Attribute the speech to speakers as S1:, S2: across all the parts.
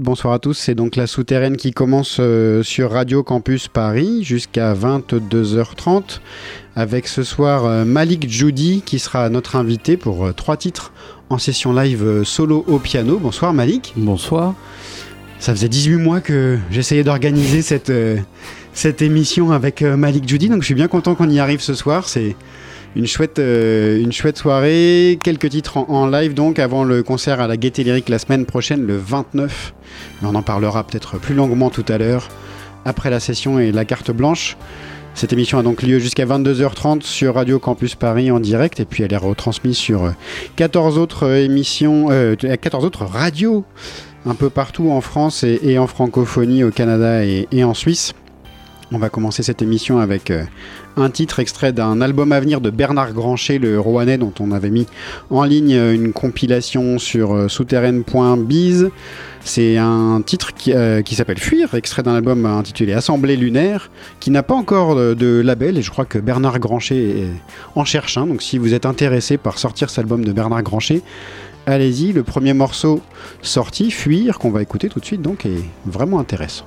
S1: Bonsoir à toutes, bonsoir à tous. C'est donc la souterraine qui commence euh, sur Radio Campus Paris jusqu'à 22h30 avec ce soir euh, Malik Judy qui sera notre invité pour euh, trois titres en session live solo au piano. Bonsoir Malik.
S2: Bonsoir.
S1: Ça faisait 18 mois que j'essayais d'organiser cette, cette émission avec Malik Judy, donc je suis bien content qu'on y arrive ce soir. C'est une chouette, euh, une chouette soirée, quelques titres en, live donc avant le concert à la Gaieté Lyrique la semaine prochaine, le 29. Mais on en parlera peut-être plus longuement tout à l'heure, après la session et la carte blanche. Cette émission a donc lieu jusqu'à 22h30 sur Radio Campus Paris en direct et puis elle est retransmise sur euh, 14 autres euh, émissions, euh, 14 autres radios un peu partout en France et, en francophonie au Canada et, en Suisse. On va commencer cette émission avec euh, un titre extrait d'un album à venir de Bernard Grancher, le Rouennais, dont on avait mis en ligne euh, une compilation sur euh, souterraine.biz. C'est un titre qui, euh, qui s'appelle Fuir, extrait d'un album intitulé Assemblée lunaire, qui n'a pas encore de, label, et je crois que Bernard Grancher est- en cherche un. Donc si vous êtes intéressé par sortir cet album de Bernard Grancher, allez-y. Le premier morceau sorti, Fuir, qu'on va écouter tout de suite, donc est vraiment intéressant.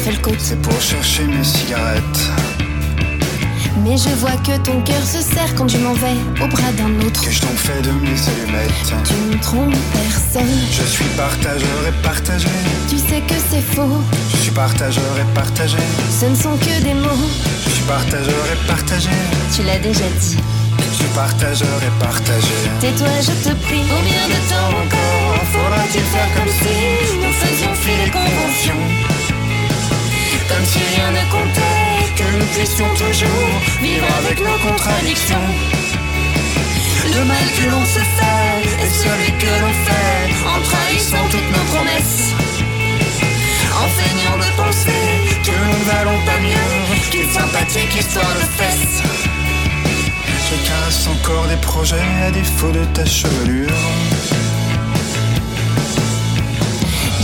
S2: Felcoat.
S3: C'est pour chercher mes cigarettes.
S2: Mais je vois que ton cœur se serre quand je m'en vais au bras d'un autre.
S3: Que je t'en fais de mes allumettes?
S2: Tu ne trompes personne.
S3: Je suis partageur et partagé.
S2: Tu sais que c'est faux.
S3: Je suis partageur et partagé.
S2: Ce ne sont que des mots.
S3: Je suis partageur et partagé.
S2: Tu l'as déjà dit.
S3: Partageur et partagé.
S2: Tais-toi, je te prie.
S3: Combien de temps encore faudra-t-il faire comme si nous faisions fi les conventions? Comme si rien ne comptait, que nous puissions toujours vivre avec nos contradictions. Le mal que l'on se fait est celui que l'on fait en trahissant toutes nos promesses. En feignant de penser que nous ne valons pas mieux qu'une sympathique histoire de fesses. Je casse encore des projets à défaut de ta chevelure.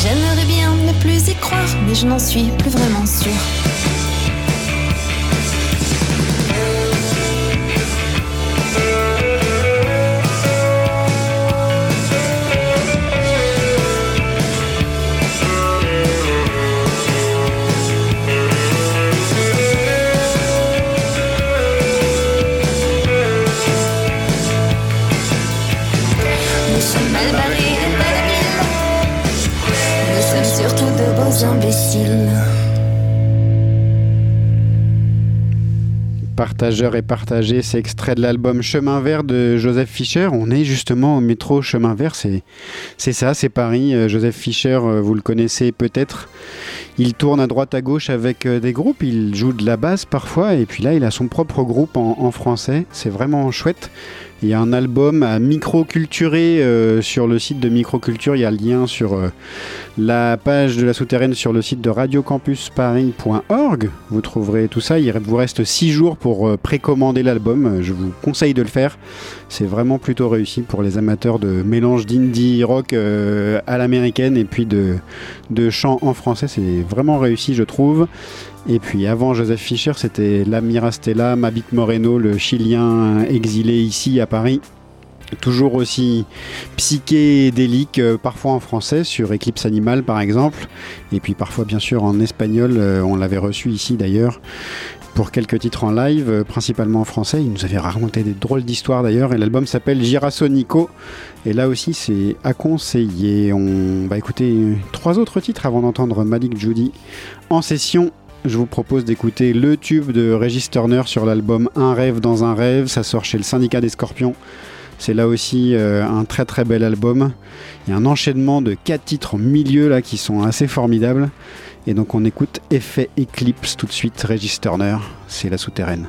S2: J'aimerais bien ne plus y croire, mais je n'en suis plus vraiment sûre.
S1: Partageur et partagé, c'est extrait de l'album Chemin Vert de Joseph Fischer. On est justement au métro Chemin Vert, c'est ça, c'est Paris. Euh, Joseph Fischer, euh, vous le connaissez peut-être. Il tourne à droite à gauche avec des groupes, il joue de la basse parfois, et puis là il a son propre groupe en français. C'est vraiment chouette. Il y a un album à microculturer euh, sur le site de Microculture. Il y a le lien sur euh, la page de la souterraine sur le site de radiocampusparis.org. Vous trouverez tout ça. Il vous reste 6 jours pour euh, précommander l'album. Je vous conseille de le faire. C'est vraiment plutôt réussi pour les amateurs de mélange d'indie rock à l'américaine et puis de, de chant en français. C'est vraiment réussi, je trouve. Et puis avant Joseph Fischer, c'était Lamira Stella, Mabit Moreno, le Chilien exilé ici à Paris. Toujours aussi psychédélique, euh, parfois en français, sur Eclipse Animal par exemple, et puis parfois bien sûr en espagnol, euh, on l'avait reçu ici d'ailleurs, pour quelques titres en live, euh, principalement en français. Il nous avait raconté des drôles d'histoires d'ailleurs, et l'album s'appelle Girasonico, et là aussi c'est à conseiller. On va écouter trois autres titres avant d'entendre Malik Judy en session je vous propose d'écouter le tube de Regis Turner sur l'album Un rêve dans un rêve. Ça sort chez le Syndicat des Scorpions. C'est là aussi euh, un très très bel album. Il y a un enchaînement de quatre titres au milieu là qui sont assez formidables. Et donc on écoute Effet Eclipse tout de suite, Regis Turner. C'est la souterraine.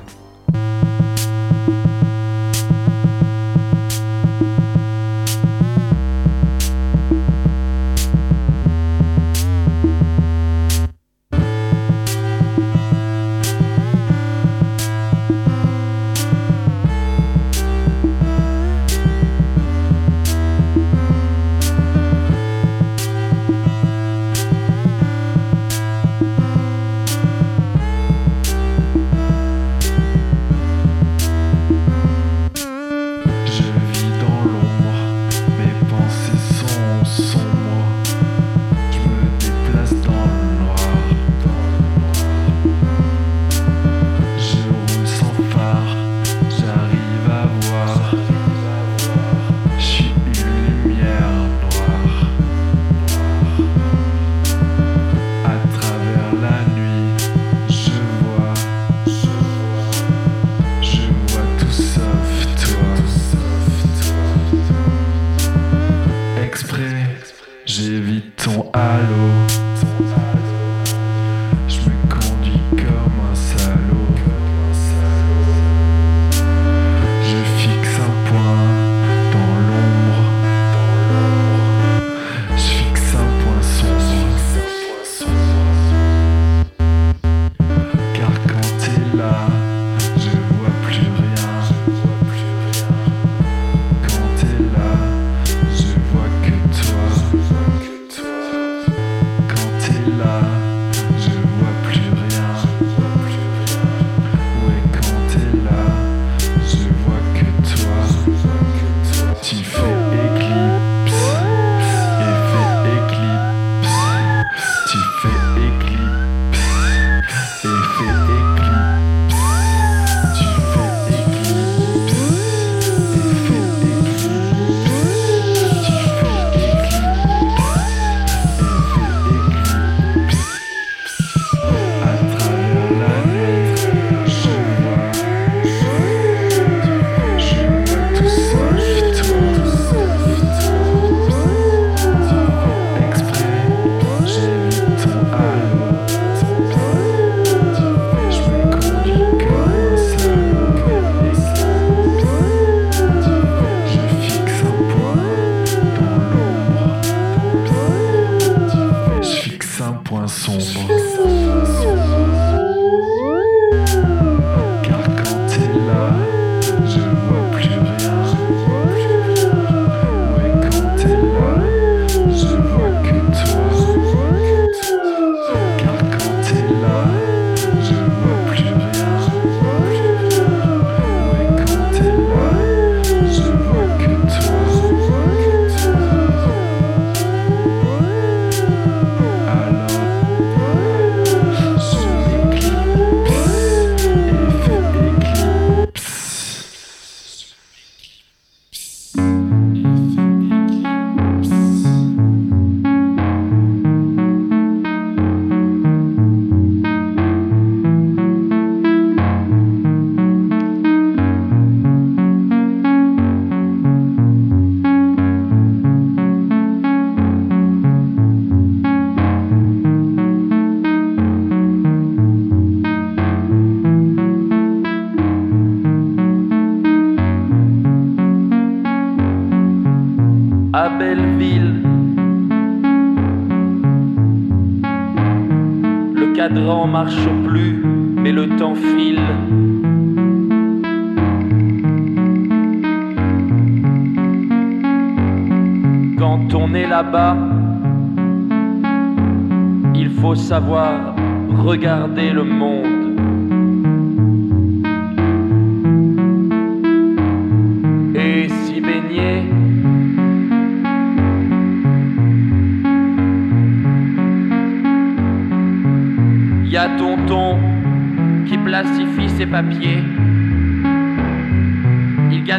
S4: Marche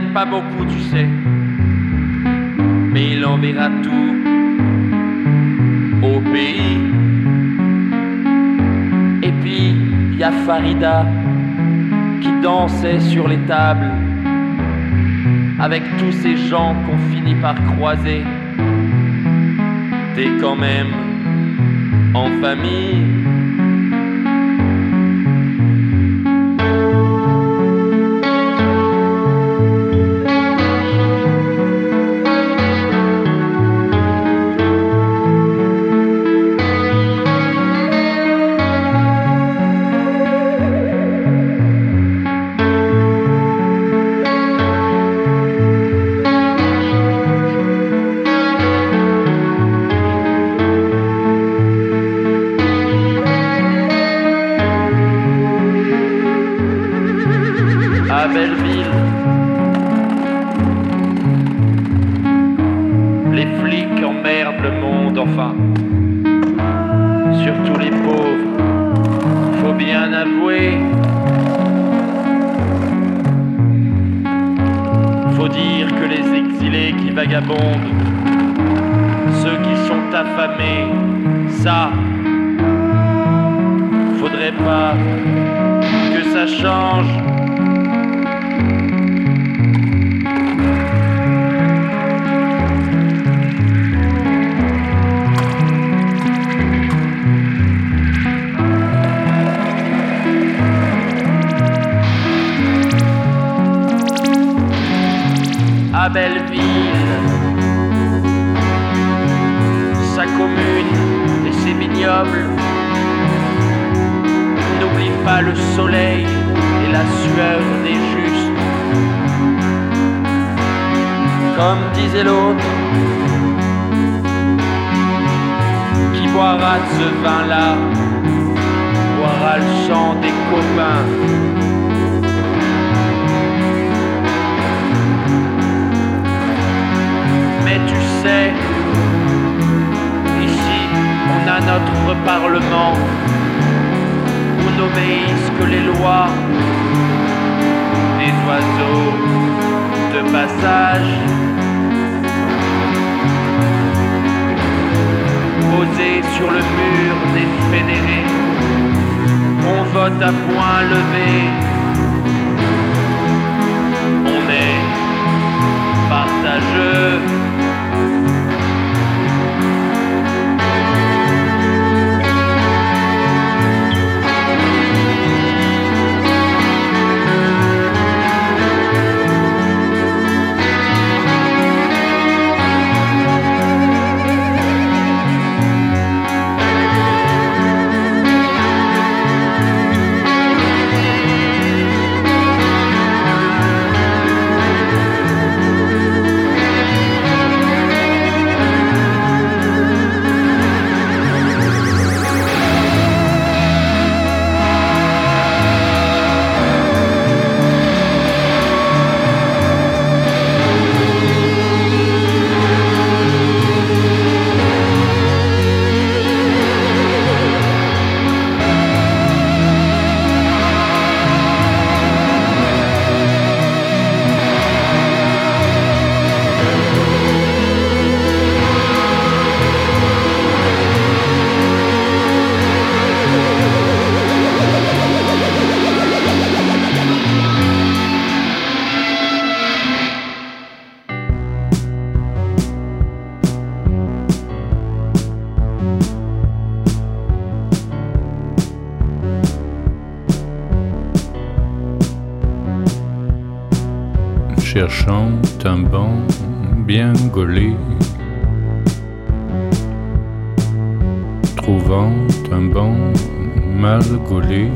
S4: Il pas beaucoup, tu sais. Mais il enverra tout au pays. Et puis, y a Farida qui dansait sur les tables avec tous ces gens qu'on finit par croiser. T'es quand même en famille. Pas le soleil et la sueur des justes. Comme disait l'autre, qui boira de ce vin-là, boira le sang des copains. Mais tu sais, ici, on a notre parlement, n'obéissent que les lois des oiseaux de passage. Posés sur le mur des fédérés, on vote à point levé. On est partageux.
S5: Bien trouvant un banc mal gaulé,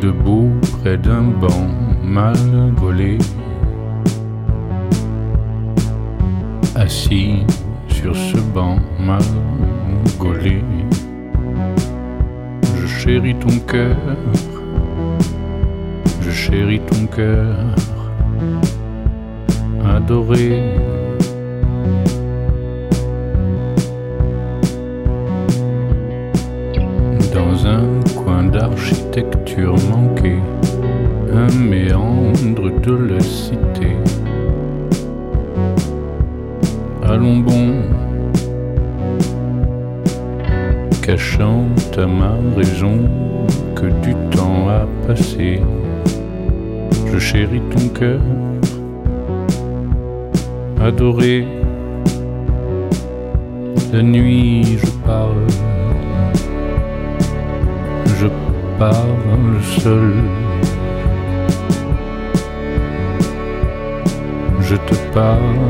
S5: debout près d'un banc mal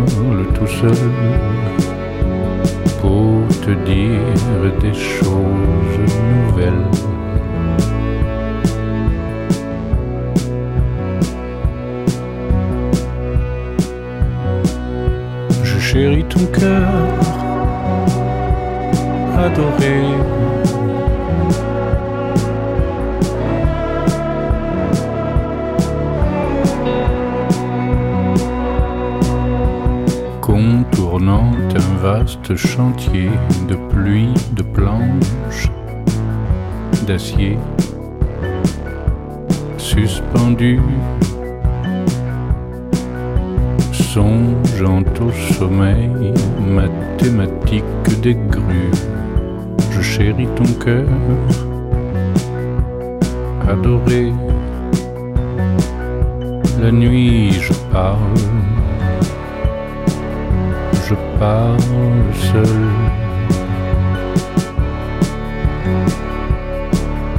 S5: parle tout seul pour te dire des choses nouvelles. chéris ton cœur adoré. Vaste chantier de pluie, de planches, d'acier, suspendu songeant au sommeil mathématique des grues. Je chéris ton cœur, adoré. La nuit, je parle, parle seul.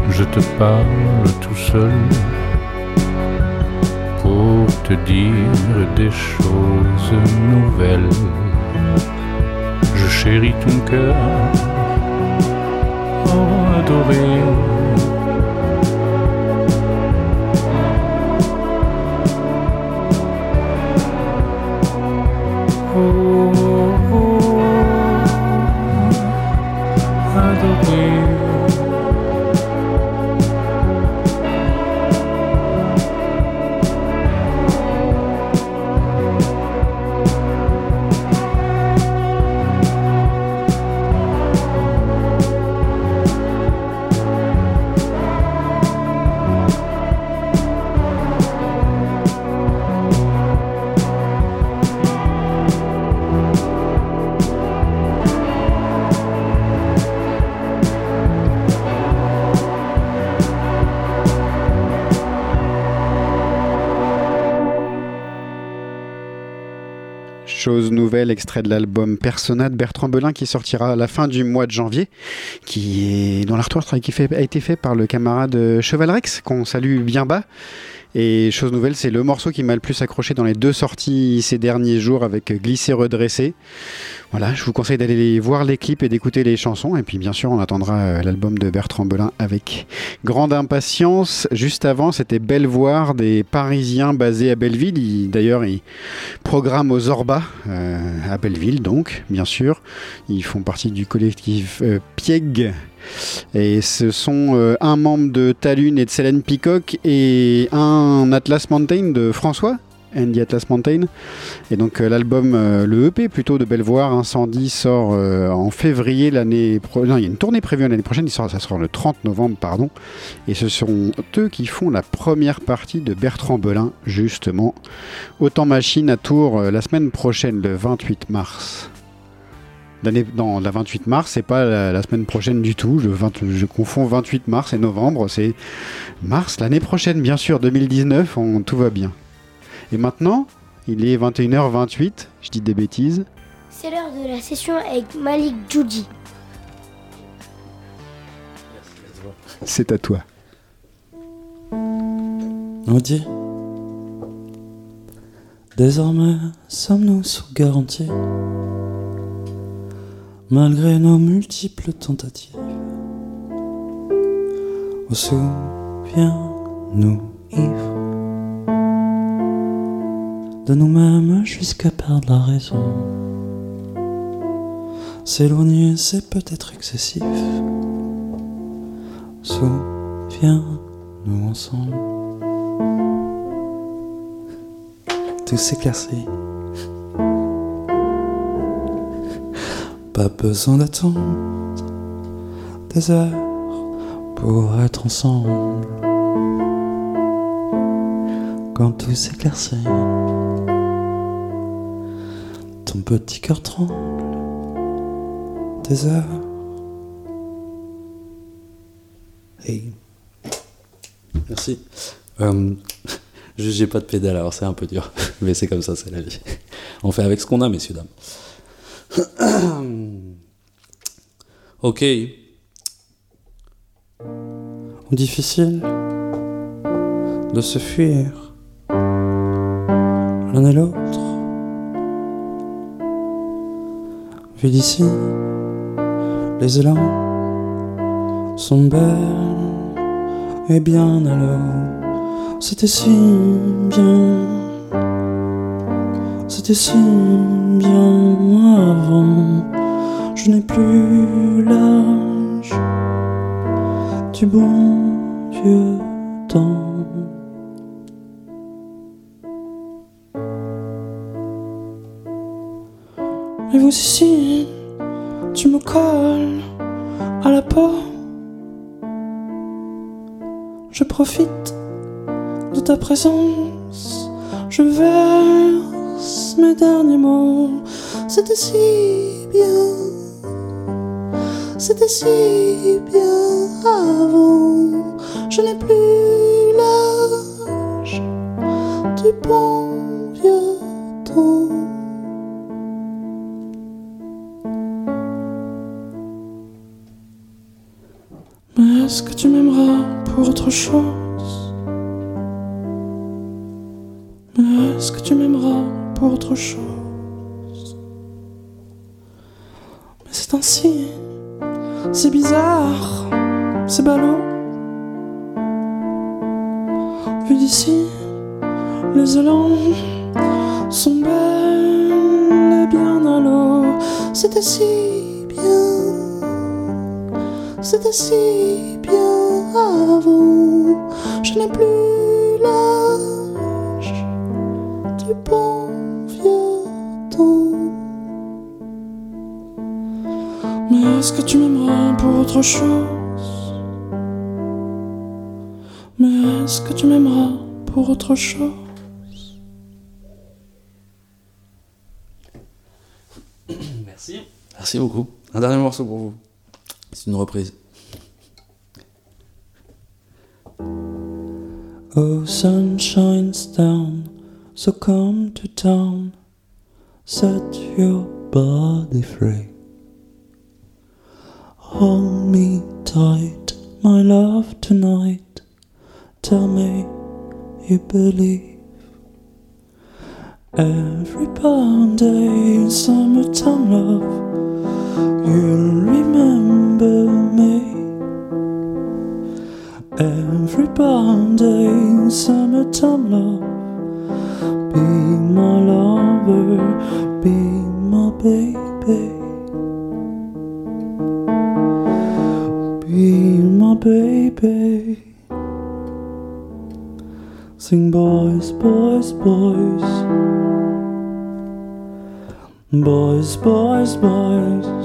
S5: Je te parle tout seul pour te dire des choses nouvelles. Je chéris ton cœur,
S1: Nouvelle, extrait de l'album Persona de Bertrand Belin qui sortira à la fin du mois de janvier, qui dans l'artwork a été fait par le camarade Chevalrex, qu'on salue bien bas. Et chose nouvelle, c'est le morceau qui m'a le plus accroché dans les deux sorties ces derniers jours avec Glisser Redressé. Voilà, je vous conseille d'aller voir les clips et d'écouter les chansons. Et puis bien sûr, on attendra euh, l'album de Bertrand Belin avec grande impatience. Juste avant, c'était Bellevoir des Parisiens basés à Belleville. D'ailleurs, ils programment aux Orba euh, à Belleville, donc, bien sûr. Ils font partie du collectif euh. Et ce sont euh, un membre de Talune et de Célène Peacock et un Atlas Mountain de François. Andy Atlas Mountain. Et donc euh, l'album, euh, le EP plutôt de Bellevoir, Incendie, sort en février l'année prochaine. Non, il y a une tournée prévue l'année prochaine, il sort, ça sort le 30 novembre, pardon. Et ce sont eux qui font la première partie de Bertrand Belin, justement. Autant Machine à Tours la semaine prochaine, le 28 mars. Non, la 28 mars, c'est pas la, la, semaine prochaine du tout. Je, 20, je, confonds 28 mars et novembre. C'est mars l'année prochaine, bien sûr, 2019. On, tout va bien. Et maintenant, il est 21h28. Je dis des bêtises.
S6: C'est l'heure de la session avec Malik Djoudi.
S1: C'est à toi.
S7: On dit Désormais, sommes-nous sous garantie? Malgré nos multiples tentatives. Au souviens-nous ivres De nous-mêmes jusqu'à perdre la raison. S'éloigner, c'est peut-être excessif. Souviens-nous ensemble. Tout s'éclaircit. Pas besoin d'attendre des heures pour être ensemble. Quand tout s'éclaircit, ton petit cœur tremble. Des heures. Hey. Merci. Euh, j'ai pas de pédale, alors c'est un peu dur. Mais c'est comme ça, c'est la vie. On fait avec ce qu'on a, messieurs, dames. ok. Difficile de se fuir l'un et l'autre. Vu d'ici, les élans sont belles et bien l'eau. C'était si bien, c'était si bien avant. Je n'ai plus l'âge du bon vieux temps. Et vous ici, tu me colles à la peau. Je profite de ta présence, je verse mes derniers mots. C'était si bien, c'était si bien avant. Je n'ai plus l'âge du bon vieux temps. Mais est-ce que tu m'aimeras pour autre chose? Mais est-ce que tu m'aimeras pour autre chose? Mais c'est ainsi, c'est bizarre, c'est ballot. Vu d'ici, les élans sont belles et bien à l'eau. C'était si bien, c'était si bien avant. Je n'ai plus autre chose Mais est-ce que tu m'aimeras pour autre chose? Merci. Merci beaucoup. Un dernier morceau pour vous. C'est une reprise. Oh, sun shines down, so come to town, set your body free. Hold me tight, my love, tonight. Tell me you believe. Every Monday, summertime love, you'll remember me. Every Monday, summertime love, be my lover, be my baby. Baby. Sing boys, boys, boys. Boys, boys, boys.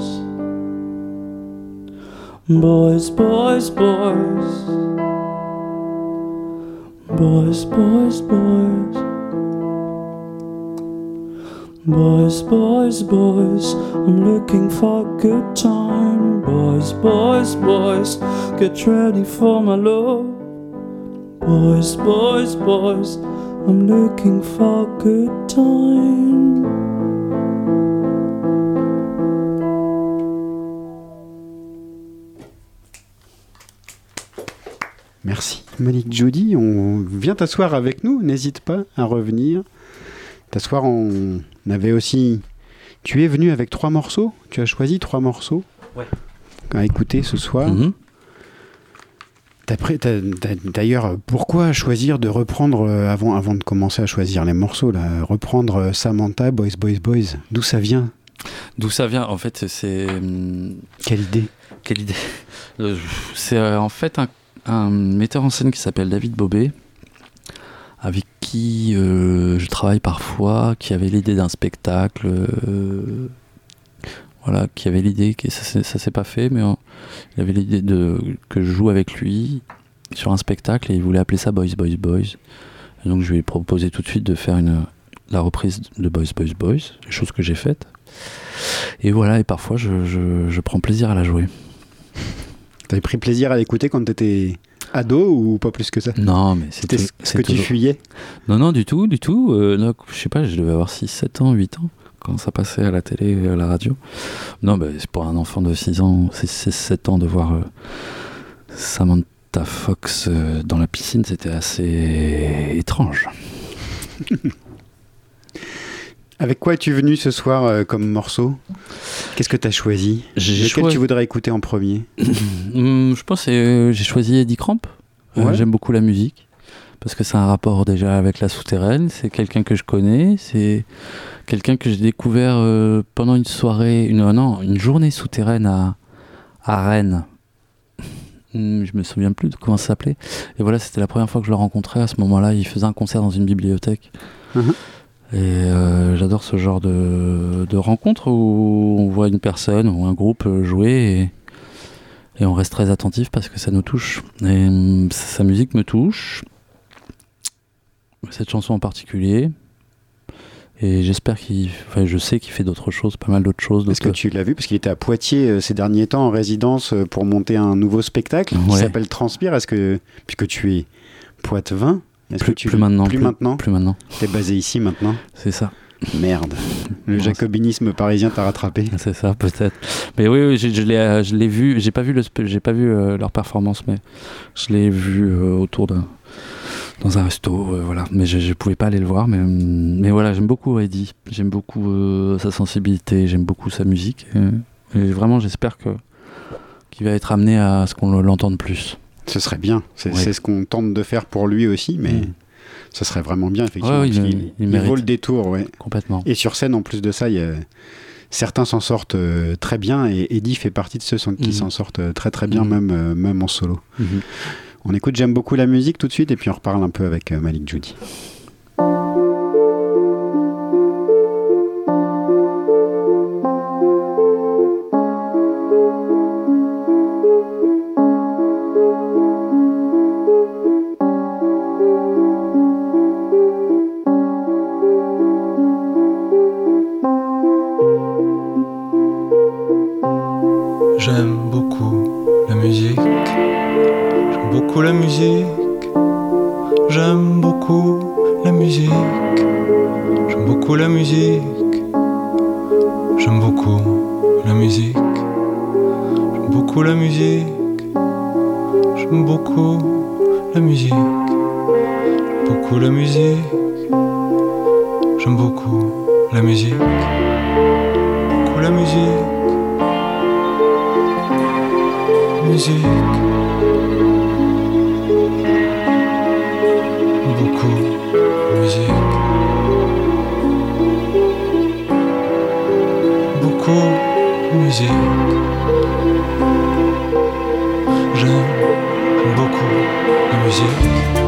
S7: Boys, boys, boys. Boys, boys, boys. Boys, boys, boys, I'm looking for a good time. Boys, boys, boys, get ready for my love. Boys, boys, boys, I'm looking for a good time.
S1: Merci Malik Judy, on vient t'asseoir avec nous, n'hésite pas à revenir. T'asseoir, on avait aussi. Tu es venu avec trois morceaux Tu as choisi trois morceaux
S8: Ouais.
S1: À écouter ce soir. T'as- D'ailleurs, pourquoi choisir de reprendre, euh, avant, avant de commencer à choisir les morceaux, là, reprendre euh, Samantha, Boys, Boys, Boys? D'où ça vient?
S8: D'où ça vient? En fait, c'est. hum,
S1: Quelle idée?
S8: Quelle idée? Euh, C'est en fait un, un metteur en scène qui s'appelle David Bobet, avec qui euh, je travaille parfois, qui avait l'idée d'un spectacle. euh, voilà, qui avait l'idée, que ça, ça s'est pas fait, mais il avait l'idée de que je joue avec lui sur un spectacle et il voulait appeler ça Boys, Boys, Boys. Et donc je lui ai proposé tout de suite de faire une, la reprise de Boys, Boys, Boys, chose que j'ai faite. Et voilà, et parfois je, je- je prends plaisir à la jouer.
S1: T'avais pris plaisir à l'écouter quand t'étais ado ou pas plus que ça?
S8: Non, mais
S1: C'était ce que tu fuyais?
S8: Non, non, du tout, du tout. Euh, non, je sais pas, je devais avoir 6, 7 ans, 8 ans quand ça passait à la télé et à la radio. Non, bah, c'est pour un enfant de 6 ans, 6, 7 ans de voir euh, Samantha Fox euh, dans la piscine, c'était assez étrange.
S1: Avec quoi es-tu venu ce soir euh, comme morceau? Qu'est-ce que t'as choisi?
S8: J'ai
S1: Lequel
S8: choisi-
S1: tu voudrais écouter en premier?
S8: Hum, je pense que euh, j'ai choisi Eddie Cramp.
S1: Ouais.
S8: J'aime beaucoup la musique parce que c'est un rapport déjà avec la souterraine. C'est quelqu'un que je connais. C'est quelqu'un que j'ai découvert euh, pendant une soirée, une non, une journée souterraine à à Rennes. Hum, Je me souviens plus de comment ça s'appelait. Et voilà, c'était la première fois que je le rencontrais. À ce moment-là, il faisait un concert dans une bibliothèque.
S1: Mhm.
S8: Et euh, j'adore ce genre de, de rencontre où on voit une personne ou un groupe euh, jouer et, et on reste très attentif parce que ça nous touche. Et hum, sa musique me touche, cette chanson en particulier. Et j'espère qu'il. Enfin, je sais qu'il fait d'autres choses, pas mal d'autres choses.
S1: Est-ce que tu l'as vu? Parce qu'il était à Poitiers euh, ces derniers temps en résidence euh, pour monter un nouveau spectacle qui s'appelle Transpire. Est-ce que, puisque tu es poitevin, est-ce
S8: Plus,
S1: que tu
S8: plus maintenant.
S1: Plus maintenant?
S8: Plus maintenant.
S1: T'es basé ici maintenant?
S8: C'est ça.
S1: Merde. Le jacobinisme parisien t'a rattrapé.
S8: C'est ça, peut-être. Mais oui, je l'ai, euh, je l'ai vu. J'ai pas vu le, j'ai pas vu euh, leur performance, mais je l'ai vu autour d'un, dans un resto, euh, voilà. Mais je, je pouvais pas aller le voir, mais, hum, mais voilà, j'aime beaucoup Eddie. J'aime beaucoup euh, sa sensibilité, j'aime beaucoup sa musique. Et, et vraiment, j'espère que qu'il va être amené à ce qu'on l'entende plus.
S1: Ce serait bien. C'est
S8: Ouais.
S1: ce qu'on tente de faire pour lui aussi, mais
S8: Mm.
S1: ce serait vraiment bien, effectivement.
S8: Ouais, il- il
S1: vaut le détour, ouais.
S8: Complètement.
S1: Et sur scène, en plus de ça, il y a- certains s'en sortent euh, très bien, et Eddie fait partie de ceux qui
S8: Mhm.
S1: s'en sortent euh, très très bien, même, euh, même en solo. On écoute J'aime beaucoup la musique tout de suite, et puis on reparle un peu avec euh, Malik Judy.
S9: J'aime beaucoup la musique.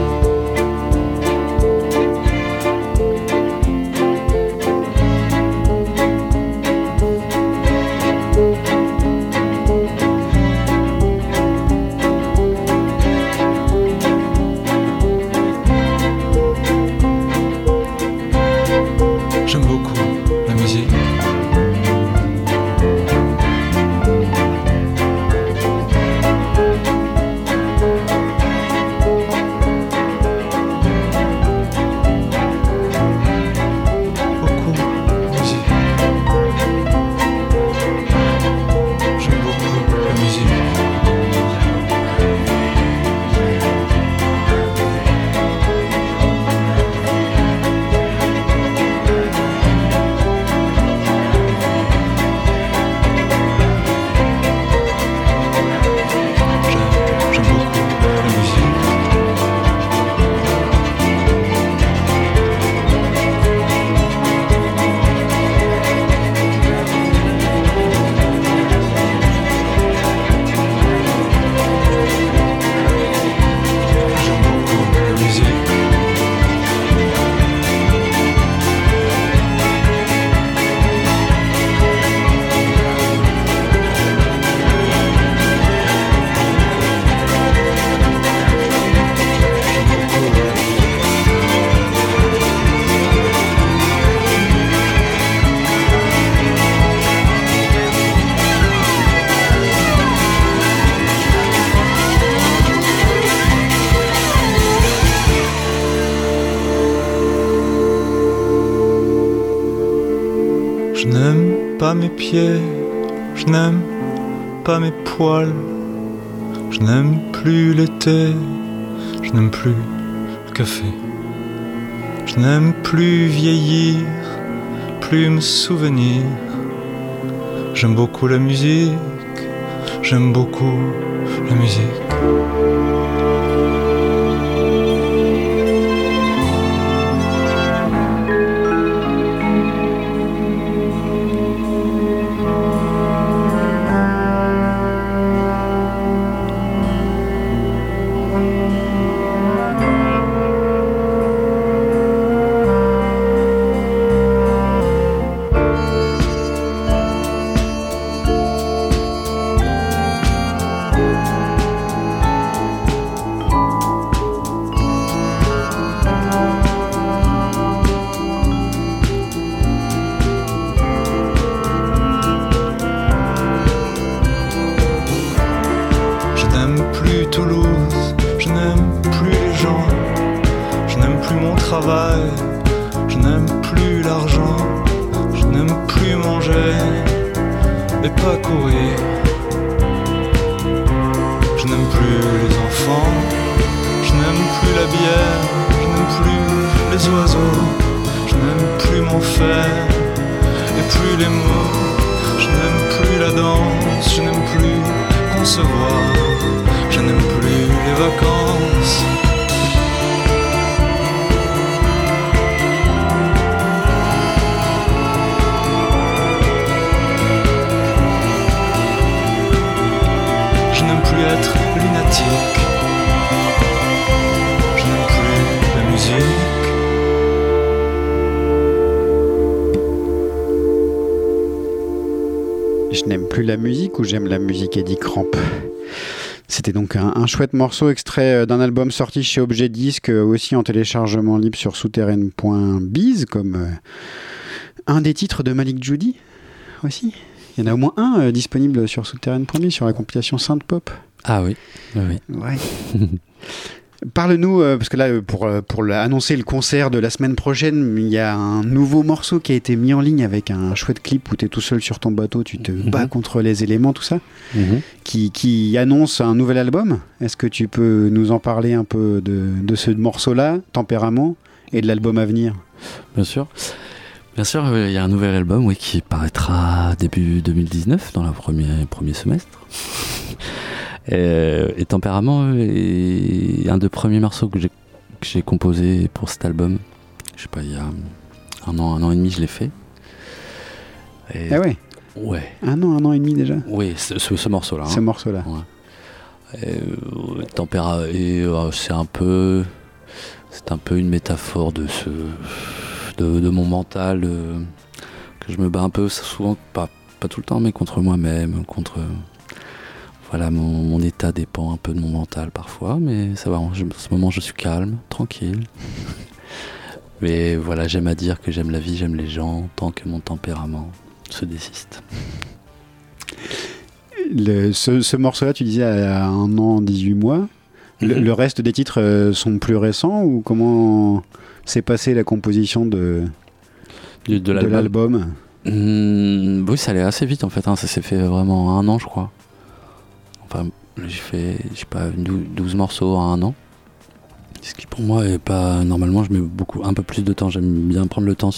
S9: Pas mes pieds, je n'aime pas mes poils, je n'aime plus l'été, je n'aime plus le café, je n'aime plus vieillir, plus me souvenir. J'aime beaucoup la musique, j'aime beaucoup la musique. Je n'aime plus la musique.
S1: Je n'aime plus la musique ou j'aime la musique Eddie Cramp? C'était donc un, chouette morceau extrait euh, d'un album sorti chez Objet Disque, euh, aussi en téléchargement libre sur souterraine.biz, comme euh, un des titres de Malik Judy aussi. Il y en a au moins un disponible sur souterraine.biz, sur la compilation Sainte Pop.
S8: Ah oui, oui.
S1: Ouais. Parle-nous, euh, parce que là, euh, pour, euh, pour annoncer le concert de la semaine prochaine, il y a un nouveau morceau qui a été mis en ligne avec un chouette clip où tu es tout seul sur ton bateau, tu te bats contre les éléments, tout ça,
S8: Mhm.
S1: qui, qui annonce un nouvel album. Est-ce que tu peux nous en parler un peu de, de ce morceau-là, Tempérament, et de l'album à venir?
S8: Bien sûr. Bien sûr, il y a un nouvel album oui, qui paraîtra début 2019, dans le premier, premier semestre. Et, et Tempérament est un des premiers morceaux que j'ai que j'ai composé pour cet album. Je sais pas, il y a un an, un an et demi, je l'ai fait. Et-
S1: Ah ouais
S8: Ouais.
S1: Un an, un an et demi déjà
S8: Oui, ce, ce- ce morceau-là. hein.
S1: Ce morceau-là.
S8: Ouais. Et, euh, tempéra- euh, c'est un peu, c'est un peu une métaphore de ce, de, de mon mental euh, que je me bats un peu souvent, pas, pas tout le temps, mais contre moi-même, contre, voilà, mon, mon état dépend un peu de mon mental parfois, mais ça va. En ce moment, je suis calme, tranquille. Mais voilà, j'aime à dire que j'aime la vie, j'aime les gens, tant que mon tempérament se désiste.
S1: Le- ce, ce morceau-là, tu disais, à un an, 18 mois. Le,
S8: Mhm.
S1: le reste des titres euh, sont plus récents ou comment s'est passée la composition de,
S8: De, l'album? Hmm, oui, ça allait assez vite en fait. hein. Ça s'est fait vraiment en un an, je crois. J'ai fait, pas, une dou- 12 morceaux en un an. Ce qui pour moi est pas. Normalement, je mets beaucoup, un peu plus de temps. J'aime bien prendre le temps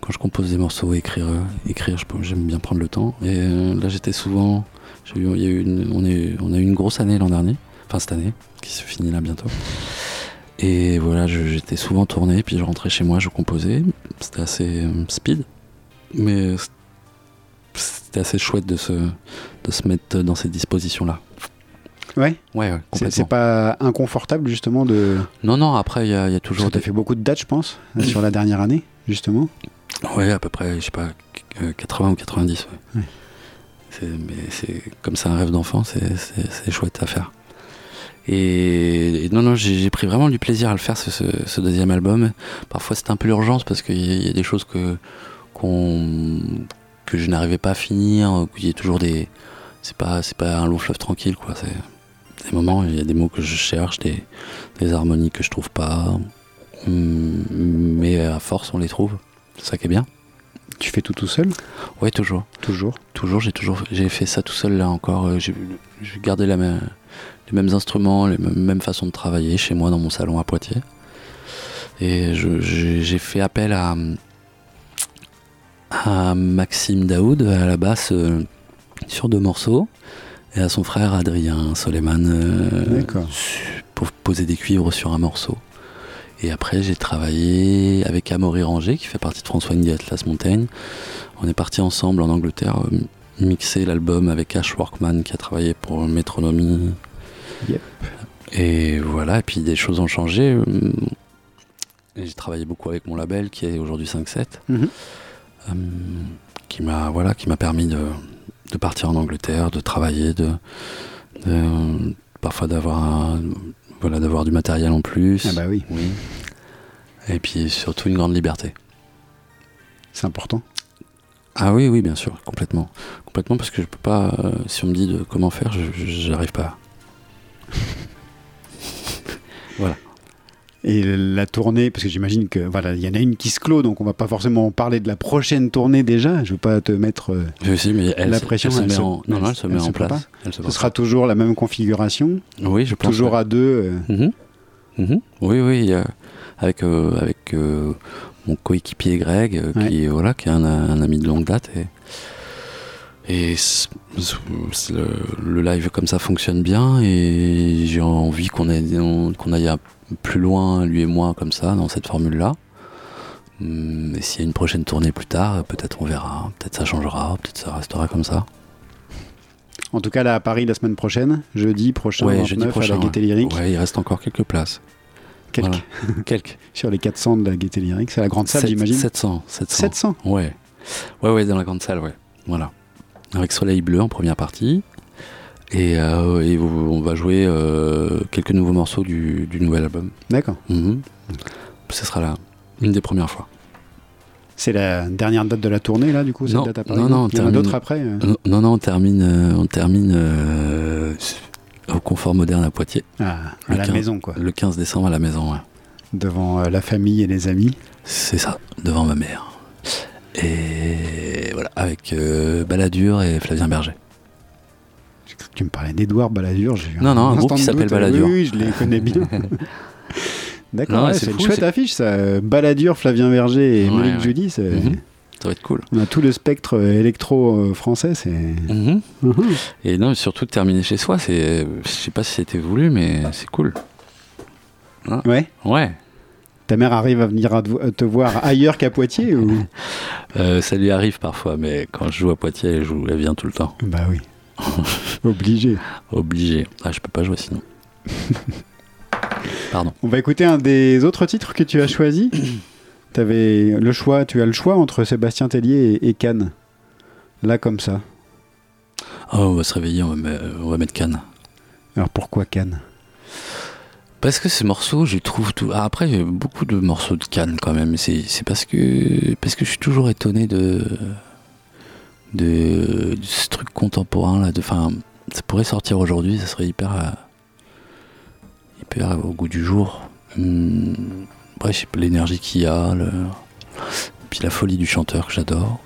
S8: quand je compose des morceaux, écrire, écrire. J'aime bien prendre le temps. Et euh, là, j'étais souvent. eu- y a eu une- on, est, on a eu une grosse année l'an dernier, enfin cette année, qui se finit là bientôt. Et voilà, j'étais souvent tourné, puis je rentrais chez moi, je composais. C'était assez euh, speed. Mais c'était assez chouette de se, de se mettre dans ces dispositions-là.
S1: Ouais.
S8: Ouais, ouais,
S1: C'est-. C'est pas inconfortable justement de.
S8: Non, non, après, il y, a il y a
S1: Toujours.
S8: toujours
S1: Tu as
S8: des...
S1: fait beaucoup de dates, je pense, sur la dernière année, justement.
S8: Ouais, à peu près, je sais pas, euh, 80 ou 90. ouais. C'est- Mais c'est comme c'est un rêve d'enfant, c'est- c'est c'est chouette à faire. Et, et non, non, j'ai pris vraiment du plaisir à le faire, ce, ce- ce deuxième album. Parfois, c'était un peu l'urgence parce qu'il y, y a des choses que, qu'on- que je n'arrivais pas à finir, qu'il y a toujours des. C'est pas, c'est pas un long fleuve tranquille, quoi. C'est des moments, il y a des mots que je cherche, des, des harmonies que je trouve pas. Mais à force, on les trouve. C'est ça qui est bien.
S1: Tu fais tout tout seul?
S8: Ouais, toujours.
S1: Toujours?
S8: Toujours, j'ai toujours j'ai fait ça tout seul là encore. Euh, J'ai gardé la même, les mêmes instruments, les mêmes, façons de travailler chez moi dans mon salon à Poitiers. Et j'ai fait appel à, à Maxime Daoud à la basse euh, sur deux morceaux et à son frère Adrien Soleiman euh, pour poser des cuivres sur un morceau. Et après, j'ai travaillé avec Amaury Ranger, qui fait partie de François Indy Atlas Montaigne. On est parti ensemble en Angleterre euh, mixer l'album avec Ash Workman, qui a travaillé pour Métronomie.
S1: Yep.
S8: Et voilà, et puis des choses ont changé. J'ai travaillé beaucoup avec mon label, qui est aujourd'hui 5-7,
S1: Mhm.
S8: euh, qui m'a voilà, qui m'a permis de, de partir en Angleterre, de travailler, de, de- parfois d'avoir voilà, d'avoir du matériel en plus.
S1: Ah bah oui,
S8: Oui. Et puis surtout une grande liberté.
S1: c'est important.
S8: Ah oui, oui, bien sûr, complètement. Complètement parce que je peux pas, euh, si on me dit de comment faire, je j'arrive pas.
S1: Et la tournée, parce que j'imagine que voilà, il y en a une qui se clôt, donc on va pas forcément parler de la prochaine tournée déjà. Je veux pas te mettre. euh,
S8: mais elle,
S1: La pression,
S8: elle se
S1: elle
S8: met en, non, elle se met en place. Elle se
S1: ce sera toujours la même configuration,
S8: Oui, je pense.
S1: toujours à deux. euh,
S8: Mhm. Mhm. Oui, oui, euh, avec euh, avec mon coéquipier Greg, qui est voilà, qui est un, un ami de longue date et le, le live comme ça fonctionne bien et j'ai envie qu'on aille on- qu'on aille un- plus loin lui et moi comme ça dans cette formule là. Et s'il y a une prochaine tournée plus tard, peut-être on verra, peut-être ça changera, peut-être ça restera comme ça.
S1: En tout cas, là à Paris la semaine prochaine, jeudi prochain,
S8: Ouais,
S1: 29,
S8: jeudi
S1: à
S8: prochain.
S1: la Gaieté. Lyrique.
S8: Ouais, il reste encore quelques places.
S1: Quelques.
S8: Voilà. Quelques.
S1: Sur les 400 de la Gaieté Lyrique, c'est la grande salle, j'imagine.
S8: 700, 700.
S1: 700
S8: Ouais. Ouais, ouais, dans la grande salle, ouais. Voilà. Avec Soleil Bleu en première partie. Et, euh, et on va jouer euh, quelques nouveaux morceaux du, du nouvel album.
S1: D'accord.
S8: Mhm. Ce sera là, une des premières fois.
S1: C'est la dernière date de la tournée, là, du coup, cette
S8: Non,
S1: date à Paris?
S8: non, non, on
S1: Il y en a
S8: termine-
S1: d'autres après euh?
S8: Non, non, on termine, on termine au Confort Moderne à Poitiers.
S1: Ah, à la
S8: 15
S1: maison, quoi.
S8: Le 15 décembre à la maison, ouais.
S1: Devant la famille et les amis.
S8: C'est ça, devant ma mère. Et voilà, avec Balladur et Flavien Berger.
S1: Tu me parlais d'Edouard Balladur.
S8: Non, non, un
S1: instant
S8: groupe qui s'appelle. Balladur.
S1: Oui, oui, je les connais bien. D'accord, ouais,
S8: c'est
S1: une chouette affiche, ça. Balladur, Flavien Berger et
S8: Ouais,
S1: Monique
S8: ouais.
S1: Judy. c'est-
S8: Mhm. Ça va être cool.
S1: On a tout le spectre euh, électro euh, français. C'est.
S8: Mhm.
S1: Mhm.
S8: Et non, surtout de terminer chez soi, c'est, je sais pas si c'était voulu, mais c'est cool.
S1: Ouais.
S8: Ouais.
S1: Ta mère arrive à venir à te- te voir ailleurs qu'à Poitiers ou...
S8: Euh, ça lui arrive parfois, mais quand je joue à Poitiers, elle, joue, elle vient tout le temps.
S1: Bah oui. Obligé.
S8: Obligé. Ah, je peux pas jouer sinon. Pardon.
S1: On va écouter un des autres titres que tu as choisi. Avais le choix, tu as le choix entre Sébastien Tellier et, et Cannes. Là comme ça.
S8: Oh, on va se réveiller, on va, me- on va mettre Cannes.
S1: Alors pourquoi Cannes?
S8: Parce que ces morceaux, je trouve tout. Ah, après, j'ai beaucoup de morceaux de Cannes quand même. C'est, c'est parce que parce que je suis toujours étonné de de, ce truc contemporain là. De, ça pourrait sortir aujourd'hui, ça serait hyper euh, hyper au goût du jour. Après, je sais l'énergie qu'il y a, puis la folie du chanteur que j'adore.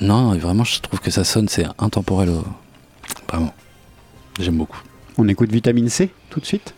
S8: Non, vraiment, je trouve que ça sonne, c'est intemporel. Vraiment, j'aime beaucoup.
S1: On écoute Vitamine C tout de suite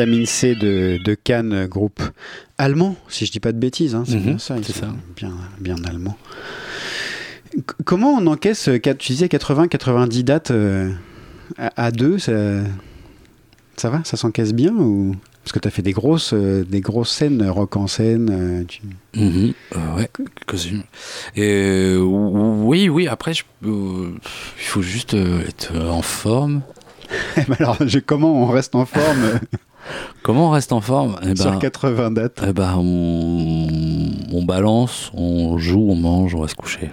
S1: Vitamine C de, de Cannes, groupe allemand, si je dis pas de bêtises, hein, c'est
S8: Mhm,
S1: bien ça, ils
S8: c'est
S1: sont
S8: ça.
S1: Bien, bien allemand. C- Comment on encaisse, euh, tu disais 80-90 dates euh, à, à deux, ça, ça va, ça s'encaisse bien ou? Parce que tu as fait des grosses, euh, des grosses scènes, euh, rock en scène. euh, tu-
S8: Mhm, euh, ouais. Et euh, oui, oui, après, je- euh, il faut juste euh, être en forme.
S1: Alors, je- comment on reste en forme? euh,
S8: Comment on reste en forme? Eh
S1: sur
S8: ben,
S1: 80 dates
S8: eh ben, on, on balance, on joue, on mange, on va se coucher.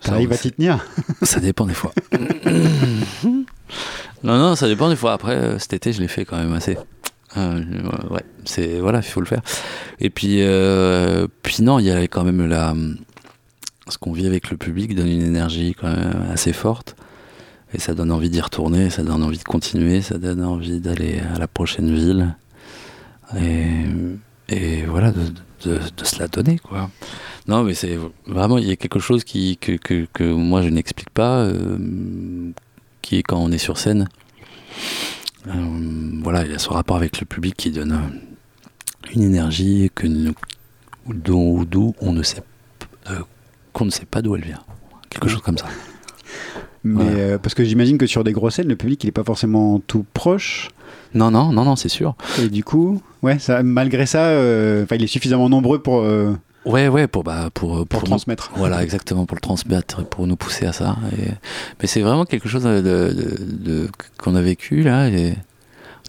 S8: Ça,
S1: T'arrives à t'y tenir
S8: Ça dépend des fois. non, non, ça dépend des fois. Après, euh, cet été, je l'ai fait quand même assez. Euh, ouais, c'est voilà, il faut le faire. Et puis, euh, puis non, il y a quand même la, ce qu'on vit avec le public donne une énergie quand même assez forte. Et ça donne envie d'y retourner, ça donne envie de continuer, ça donne envie d'aller à la prochaine ville. Et, voilà, de, se la donner, quoi. Non, mais c'est vraiment, il y a quelque chose qui, que, que, moi je n'explique pas, euh, qui est quand on est sur scène. Euh, voilà, il y a ce rapport avec le public qui donne une énergie que dont- d'où on ne sait euh, qu'on ne sait pas d'où elle vient. Quelque chose comme ça.
S1: Mais
S8: Voilà.
S1: euh, parce que j'imagine que sur des grosses scènes, le public il est pas forcément tout proche.
S8: Non, non, non, non, c'est sûr.
S1: Et du coup, ouais, ça, malgré ça, euh, il est suffisamment nombreux pour, euh,
S8: Ouais, ouais, pour, bah, pour,
S1: pour,
S8: pour nous-
S1: transmettre.
S8: Voilà, exactement, pour le transmettre, pour nous pousser à ça. Et- mais c'est vraiment quelque chose de, de- de- qu'on a vécu là. Et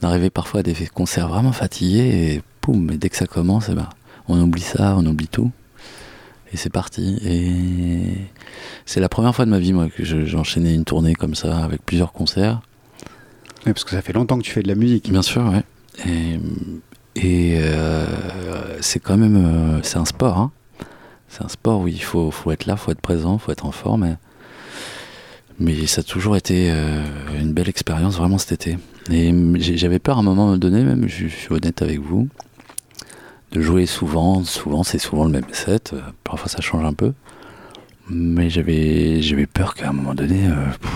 S8: on arrivait parfois à des concerts vraiment fatigués et poum, et dès que ça commence, eh ben, on oublie ça, on oublie tout. Et c'est parti. Et c'est la première fois de ma vie, moi, que je- j'ai enchaîné une tournée comme ça, avec plusieurs concerts.
S1: Ouais, parce que ça fait longtemps que tu fais de la musique.
S8: Bien sûr, ouais. Et, et, euh, c'est quand même, euh, c'est un sport. hein. C'est un sport où il faut, faut être là, faut être présent, faut être en forme. et- mais ça a toujours été euh, une belle expérience, vraiment cet été. Et j'avais peur à un moment donné, même, je, je suis honnête avec vous, de jouer souvent. Souvent, c'est souvent le même set. euh, Parfois, ça change un peu. Mais j'avais, j'avais peur qu'à un moment donné, euh, pff,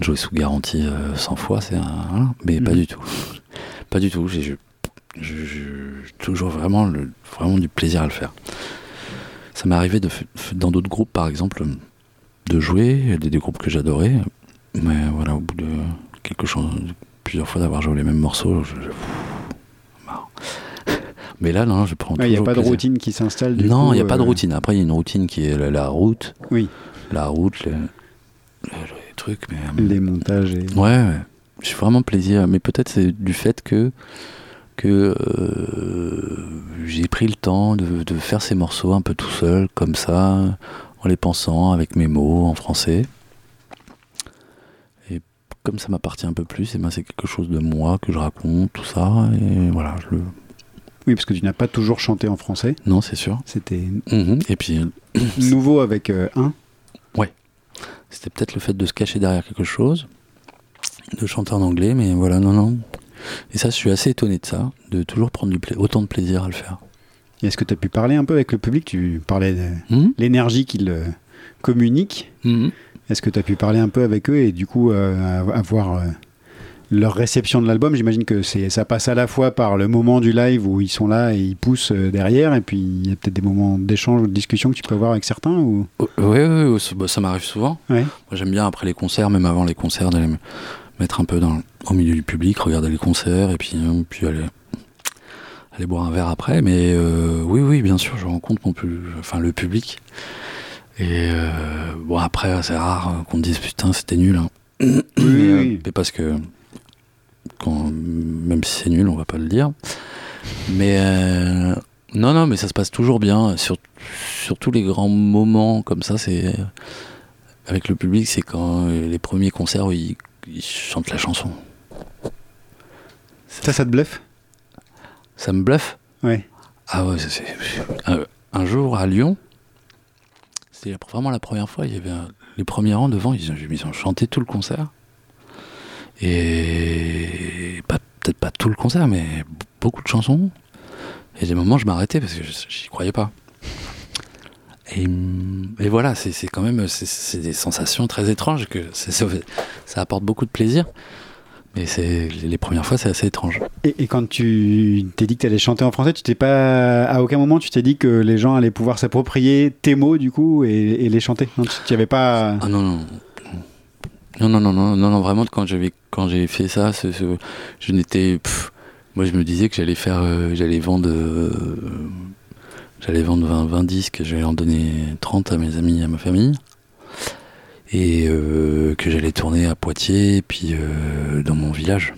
S8: jouer sous garantie euh, 100 fois, c'est un. Mais pas
S1: Mhm.
S8: du tout. Pas du tout. J'ai toujours vraiment, le, vraiment du plaisir à le faire. ça m'est arrivé de, dans d'autres groupes, par exemple, de jouer, des, des groupes que j'adorais, mais voilà, au bout de quelque chose, plusieurs fois d'avoir joué les mêmes morceaux, je. Mais là, non, je prends
S1: Il n'y a pas de
S8: plaisir.
S1: routine qui s'installe
S8: Non, il n'y a pas de
S1: euh,
S8: routine. Après, il y a une routine qui est la, la route.
S1: Oui.
S8: La route, le- le- les trucs, mais. euh,
S1: Les montages et...
S8: Ouais, ouais. j'ai vraiment plaisir. Mais peut-être c'est du fait que, que euh, j'ai pris le temps de, de faire ces morceaux un peu tout seul, comme ça, en les pensant avec mes mots en français. Et comme ça m'appartient un peu plus, et ben c'est quelque chose de moi que je raconte, tout ça. Et voilà, je le.
S1: Oui, parce que tu n'as pas toujours chanté en français.
S8: Non, c'est sûr.
S1: C'était
S8: Mhm. Et puis,
S1: nouveau avec euh, un.
S8: C'était peut-être le fait de se cacher derrière quelque chose, de chanter en anglais, mais voilà, non, non. Et ça, je suis assez étonné de ça, de toujours prendre du pla- autant de plaisir à le faire.
S1: Est-ce que tu as pu parler un peu avec le public? Tu parlais de
S8: Mhm.
S1: l'énergie qu'il euh, communique.
S8: Mhm.
S1: Est-ce que tu as pu parler un peu avec eux et du coup euh, avoir euh, leur réception de l'album J'imagine que ça passe à la fois par le moment du live où ils sont là et ils poussent euh, derrière, et puis il y a peut-être des moments d'échange ou de discussion que tu peux avoir avec certains ou...
S8: Oui, oui, oui, ça, bah, ça m'arrive souvent.
S1: Ouais.
S8: Moi, j'aime bien après les concerts, même avant les concerts, d'aller me mettre un peu dans, au milieu du public, regarder les concerts, et puis, euh, puis aller, aller boire un verre après. Mais euh, oui, oui, bien sûr, je rencontre mon pu- enfin, le public. Et euh, bon, après, c'est rare qu'on me dise putain, c'était nul. hein. mais, euh,
S1: oui.
S8: mais parce que, quand, même si c'est nul, on va pas le dire. Mais euh, non, non, mais ça se passe toujours bien. Sur, sur tous les grands moments comme ça, c'est avec le public, c'est quand euh, les premiers concerts où ils, ils chantent la chanson.
S1: Ça, ça te bluffe?
S8: Ça me bluffe?
S1: Ouais.
S8: Ah ouais, c'est- un, jour à Lyon, c'était vraiment la première fois, il y avait un- les premiers rangs devant, ils ont chanté tout le concert. Et peut-être pas tout le concert, mais beaucoup de chansons. Et des moments, je m'arrêtais parce que je- j'y croyais pas. Et, et voilà, c'est quand même c'est- des sensations très étranges que ça, ça apporte beaucoup de plaisir. Mais c'est les premières fois, c'est assez étrange.
S1: Et, et quand tu t'es dit que tu allais chanter en français, tu t'es pas à aucun moment tu t'es dit que les gens allaient pouvoir s'approprier tes mots du coup et, et les chanter? Non, tu n'y avais pas.
S8: Ah non, non. Non, non, non, non, vraiment, quand j'avais, quand j'ai fait ça, ce- ce- je n'étais. Moi, je me disais que j'allais faire. euh, j'allais vendre. euh, j'allais vendre 20, 20 disques, j'allais en donner 30 à mes amis, à ma famille. Et euh, que j'allais tourner à Poitiers, et puis dans mon village.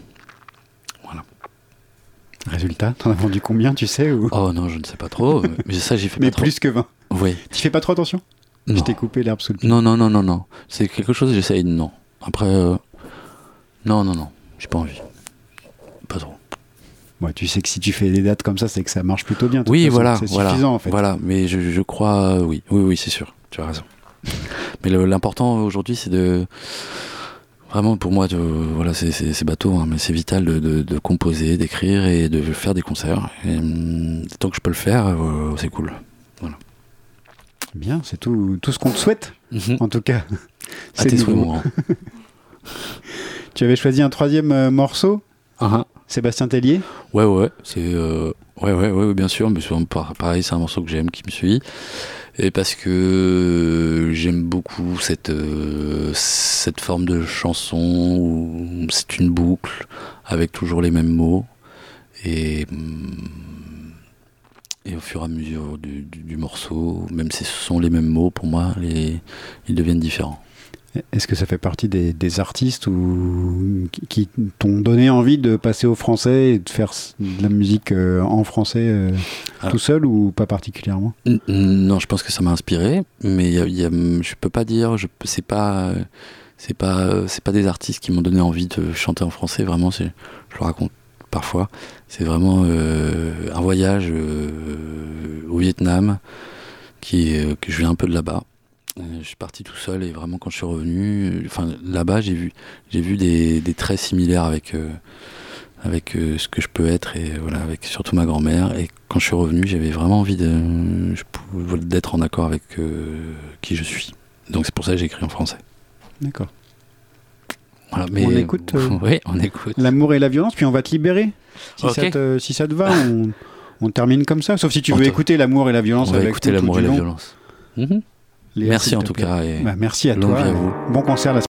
S1: Résultat, t'en as vendu combien, tu sais ou...
S8: Oh non, je ne sais pas trop. mais ça, j'ai fait
S1: Mais
S8: pas trop.
S1: plus que 20.
S8: Oui.
S1: Tu fais pas trop attention? Je
S8: Non.
S1: t'ai coupé l'herbe sous le pied.
S8: Non, non, non, non, non. C'est quelque chose, j'essaye de non. Après, euh, non, non, non. J'ai pas envie. Pas trop.
S1: Ouais, tu sais que si tu fais des dates comme ça, c'est que ça marche plutôt bien.
S8: Oui,
S1: façon.
S8: voilà,
S1: C'est
S8: voilà,
S1: suffisant en fait.
S8: Voilà, mais je, je crois, euh, oui, oui, oui, c'est sûr. Tu as raison. mais l'important aujourd'hui, c'est de vraiment pour moi, de, voilà, c'est- bateau, hein, mais c'est vital de, de- de composer, d'écrire et de faire des concerts. Et, hum, tant que je peux le faire, euh, c'est cool.
S1: Bien, c'est tout, tout ce qu'on te souhaite, en tout cas.
S8: À
S1: C'est nouveau. Tu avais choisi un troisième euh, morceau?
S8: Ah,
S1: Sébastien Tellier?
S8: Ouais, ouais, c'est. euh, ouais, ouais, ouais, bien sûr, mais pareil, c'est un morceau que j'aime, qui me suit. Et parce que j'aime beaucoup cette, euh, cette forme de chanson où c'est une boucle avec toujours les mêmes mots. Et, hum, et au fur et à mesure du, du- du morceau, même si ce sont les mêmes mots, pour moi, les, ils deviennent différents.
S1: Est-ce que ça fait partie des, des artistes ou, qui, qui t'ont donné envie de passer au français et de faire de la musique euh, en français euh,
S8: Ah.
S1: tout seul ou pas particulièrement?
S8: Non, je pense que ça m'a inspiré, mais y a- il y a- je peux pas dire, je c'est pas, c'est pas, c'est pas des artistes qui m'ont donné envie de chanter en français. Vraiment, je le raconte parfois. C'est vraiment euh, un voyage euh, au Vietnam, qui, euh, que je viens un peu de là-bas. Je suis parti tout seul et vraiment quand je suis revenu, enfin là-bas j'ai vu, j'ai vu des, des traits similaires avec avec ce que je peux être et voilà avec surtout ma grand-mère et quand je suis revenu j'avais vraiment envie d'être en accord avec qui je suis donc c'est pour ça que j'ai écrit en français
S1: D'accord.
S8: Voilà mais
S1: On écoute, euh,
S8: oui on écoute
S1: L'amour et la violence, puis on va te libérer. Si, ça, te, si ça te va, on, On termine comme ça, sauf si tu veux
S8: te-
S1: écouter l'amour et la violence
S8: On va
S1: avec
S8: écouter l'amour et la violence. Mhm.
S1: Léa,
S8: Merci en tout cas. Et
S1: Bah, merci à toi.
S8: à vous.
S1: Bon concert la